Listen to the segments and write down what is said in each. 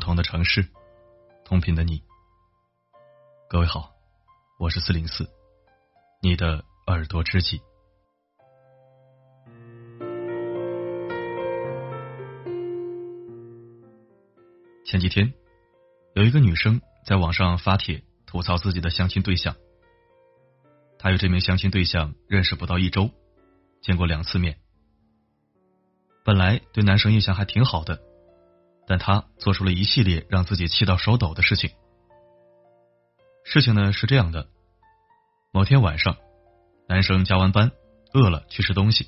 不同的城市，同频的你。各位好，我是四零四，你的耳朵知己。前几天，有一个女生在网上发帖吐槽自己的相亲对象。她与这名相亲对象认识不到一周，见过两次面。本来对男生印象还挺好的，但他做出了一系列让自己气到手抖的事情。事情呢是这样的：某天晚上，男生加完班，饿了去吃东西，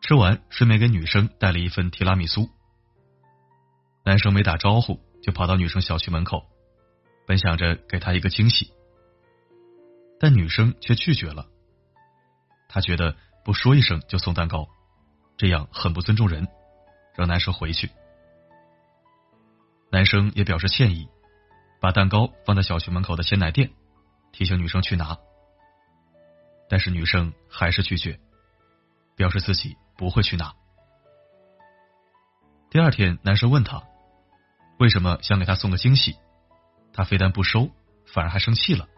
吃完顺便给女生带了一份提拉米苏。男生没打招呼就跑到女生小区门口，本想着给她一个惊喜，但女生却拒绝了。她觉得不说一声就送蛋糕，这样很不尊重人，让男生回去。男生也表示歉意。把蛋糕放在小区门口的鲜奶店，提醒女生去拿，但是女生还是拒绝，表示自己不会去拿。第二天，男生问他为什么想给他送个惊喜，他非但不收，反而还生气了。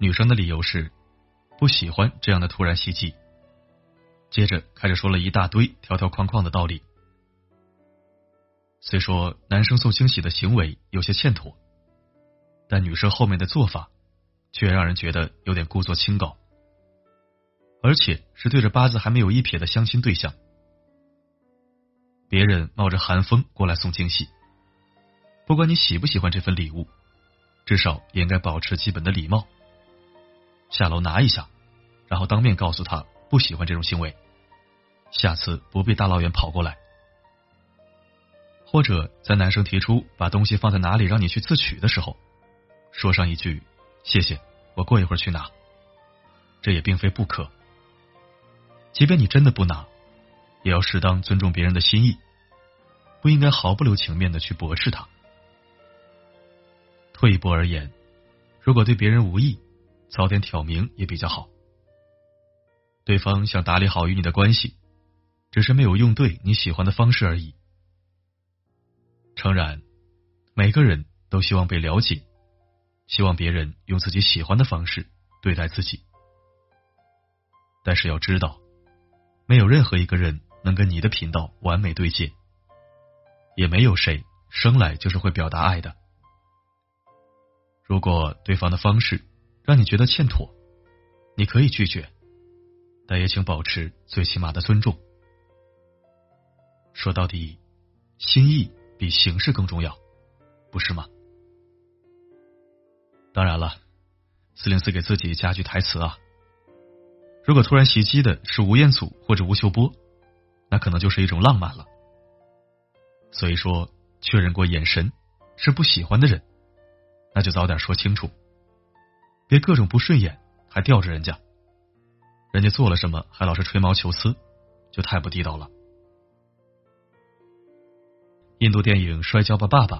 女生的理由是不喜欢这样的突然袭击，接着开始说了一大堆条条框框的道理。虽说男生送惊喜的行为有些欠妥，但女生后面的做法却让人觉得有点故作清高，而且是对着八字还没有一撇的相亲对象。别人冒着寒风过来送惊喜，不管你喜不喜欢这份礼物，至少也应该保持基本的礼貌。下楼拿一下，然后当面告诉他不喜欢这种行为，下次不必大老远跑过来。或者在男生提出把东西放在哪里让你去自取的时候，说上一句“谢谢，我过一会儿去拿”，这也并非不可。即便你真的不拿，也要适当尊重别人的心意，不应该毫不留情面的去驳斥他。退一步而言，如果对别人无意，早点挑明也比较好。对方想打理好与你的关系，只是没有用对你喜欢的方式而已。诚然，每个人都希望被了解，希望别人用自己喜欢的方式对待自己。但是要知道，没有任何一个人能跟你的频道完美对接，也没有谁生来就是会表达爱的。如果对方的方式让你觉得欠妥，你可以拒绝，但也请保持最起码的尊重。说到底，心意。比形式更重要，不是吗？当然了，四零四给自己加句台词啊。如果突然袭击的是吴彦祖或者吴秀波，那可能就是一种浪漫了。所以说，确认过眼神是不喜欢的人，那就早点说清楚，别各种不顺眼还吊着人家，人家做了什么还老是吹毛求疵，就太不地道了。印度电影《摔跤吧，爸爸》，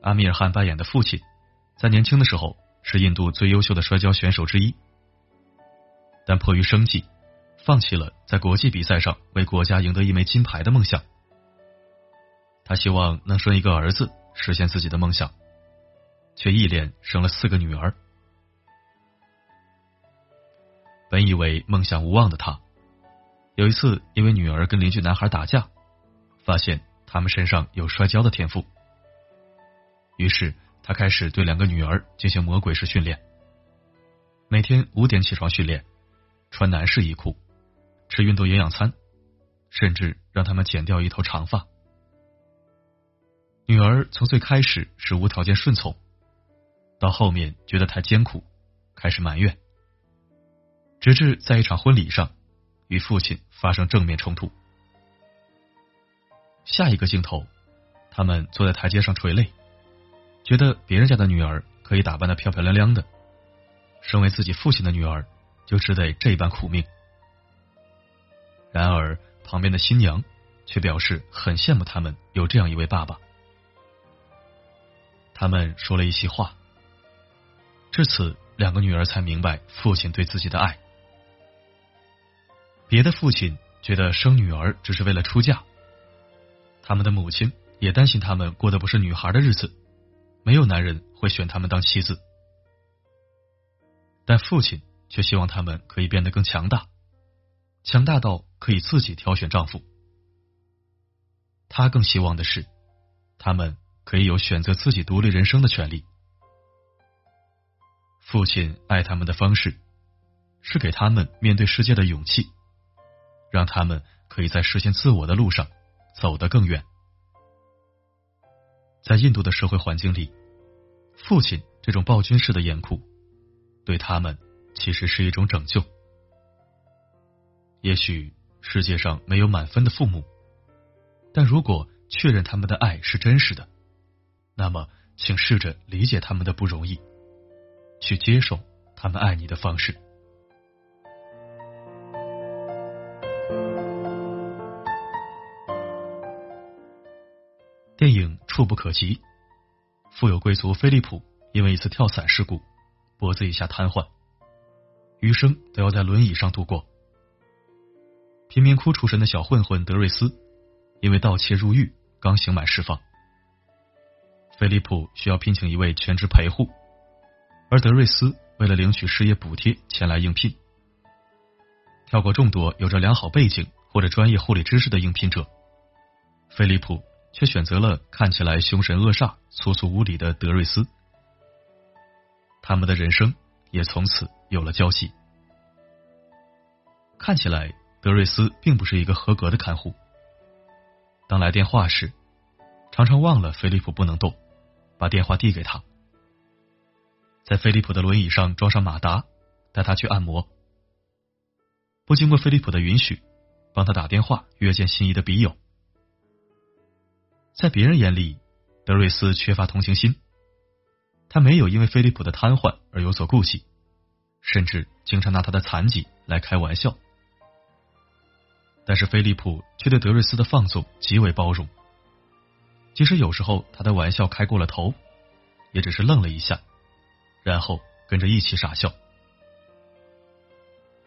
阿米尔汗扮演的父亲，在年轻的时候是印度最优秀的摔跤选手之一，但迫于生计，放弃了在国际比赛上为国家赢得一枚金牌的梦想。他希望能生一个儿子，实现自己的梦想，却一连生了四个女儿。本以为梦想无望的他，有一次因为女儿跟邻居男孩打架，发现。他们身上有摔跤的天赋，于是他开始对两个女儿进行魔鬼式训练。每天五点起床训练，穿男士衣裤，吃运动营养餐，甚至让他们剪掉一头长发。女儿从最开始是无条件顺从，到后面觉得太艰苦，开始埋怨，直至在一场婚礼上与父亲发生正面冲突。下一个镜头，他们坐在台阶上垂泪，觉得别人家的女儿可以打扮的漂漂亮亮的，身为自己父亲的女儿就只得这般苦命。然而旁边的新娘却表示很羡慕他们有这样一位爸爸。他们说了一席话，至此两个女儿才明白父亲对自己的爱。别的父亲觉得生女儿只是为了出嫁。他们的母亲也担心他们过的不是女孩的日子，没有男人会选他们当妻子。但父亲却希望他们可以变得更强大，强大到可以自己挑选丈夫。他更希望的是，他们可以有选择自己独立人生的权利。父亲爱他们的方式，是给他们面对世界的勇气，让他们可以在实现自我的路上走得更远。在印度的社会环境里，父亲这种暴君式的严酷，对他们其实是一种拯救。也许世界上没有满分的父母，但如果确认他们的爱是真实的，那么请试着理解他们的不容易。去接受他们爱你的方式。电影《触不可及》，富有贵族菲利普因为一次跳伞事故，脖子以下瘫痪，余生都要在轮椅上度过。贫民窟出身的小混混德瑞斯，因为盗窃入狱，刚刑满释放。菲利普需要聘请一位全职陪护。而德瑞斯为了领取失业补贴前来应聘，跳过众多有着良好背景或者专业护理知识的应聘者，菲利普却选择了看起来凶神恶煞、粗俗无礼的德瑞斯。他们的人生也从此有了交集。看起来德瑞斯并不是一个合格的看护。当来电话时，常常忘了菲利普不能动，把电话递给他。在菲利普的轮椅上装上马达，带他去按摩。不经过菲利普的允许，帮他打电话约见心仪的笔友。在别人眼里，德瑞斯缺乏同情心，他没有因为菲利普的瘫痪而有所顾忌，甚至经常拿他的残疾来开玩笑。但是菲利普却对德瑞斯的放纵极为包容，即使有时候他的玩笑开过了头，也只是愣了一下。然后跟着一起傻笑。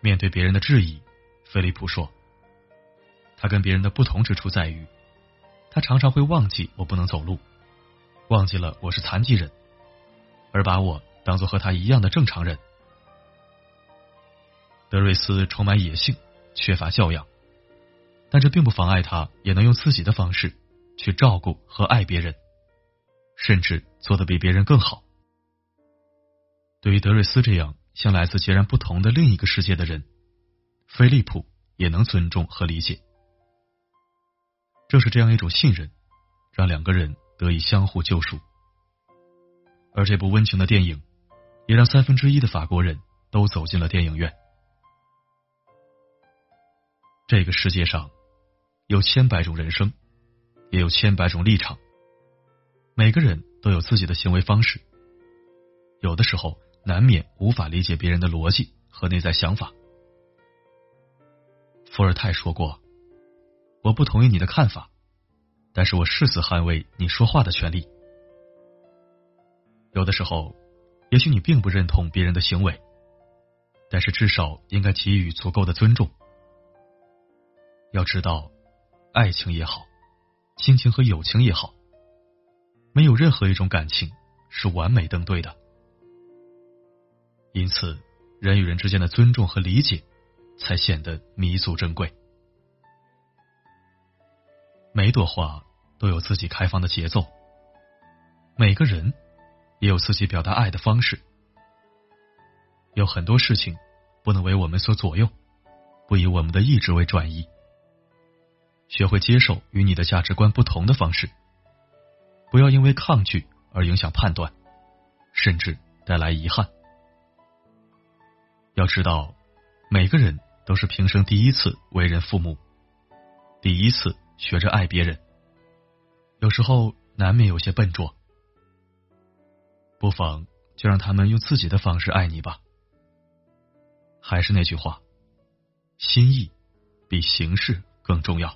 面对别人的质疑，菲利普说：“他跟别人的不同之处在于，他常常会忘记我不能走路，忘记了我是残疾人，而把我当做和他一样的正常人。”德瑞斯充满野性，缺乏教养，但这并不妨碍他也能用自己的方式去照顾和爱别人，甚至做得比别人更好。对于德瑞斯这样像来自截然不同的另一个世界的人，菲利普也能尊重和理解。正是这样一种信任，让两个人得以相互救赎。而这部温情的电影，也让三分之一的法国人都走进了电影院。这个世界上有千百种人生，也有千百种立场，每个人都有自己的行为方式，有的时候。难免无法理解别人的逻辑和内在想法。伏尔泰说过：“我不同意你的看法，但是我誓死捍卫你说话的权利。”有的时候，也许你并不认同别人的行为，但是至少应该给予足够的尊重。要知道，爱情也好，亲情和友情也好，没有任何一种感情是完美登对的。因此，人与人之间的尊重和理解，才显得弥足珍贵。每朵花都有自己开放的节奏，每个人也有自己表达爱的方式。有很多事情不能为我们所左右，不以我们的意志为转移。学会接受与你的价值观不同的方式，不要因为抗拒而影响判断，甚至带来遗憾。要知道，每个人都是平生第一次为人父母，第一次学着爱别人。有时候难免有些笨拙，不妨就让他们用自己的方式爱你吧。还是那句话，心意比形式更重要。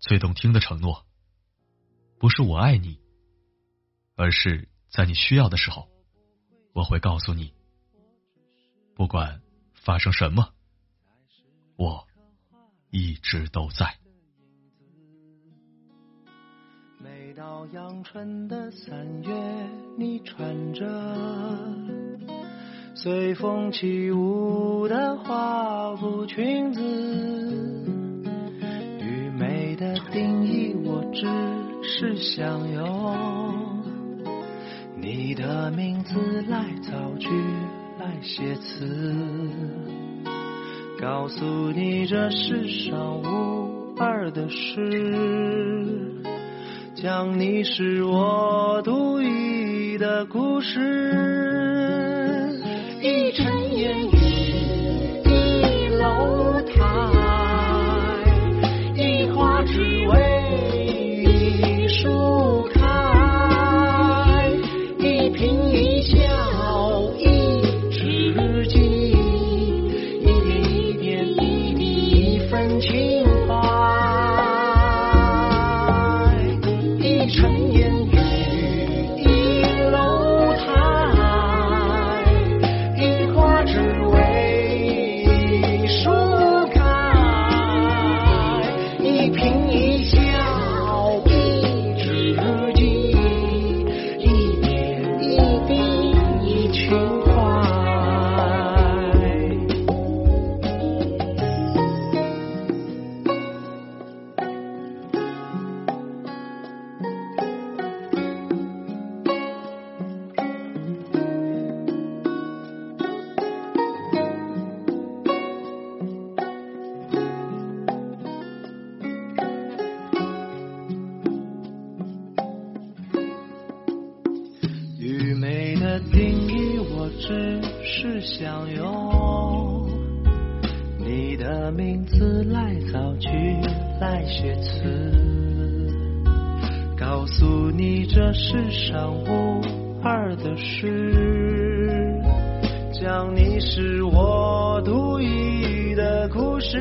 最动听的承诺，不是我爱你，而是在你需要的时候，我会告诉你，不管发生什么，我一直都在。每到阳春的三月，你穿着随风起舞的花布裙子。是想用你的名字来造句，来写词，告诉你这世上无二的事。讲你是我独一的故事，一城烟雨，一楼台，想用。你的名字来造句，来写词，告诉你这世上无二的事，讲你是我独一的故事，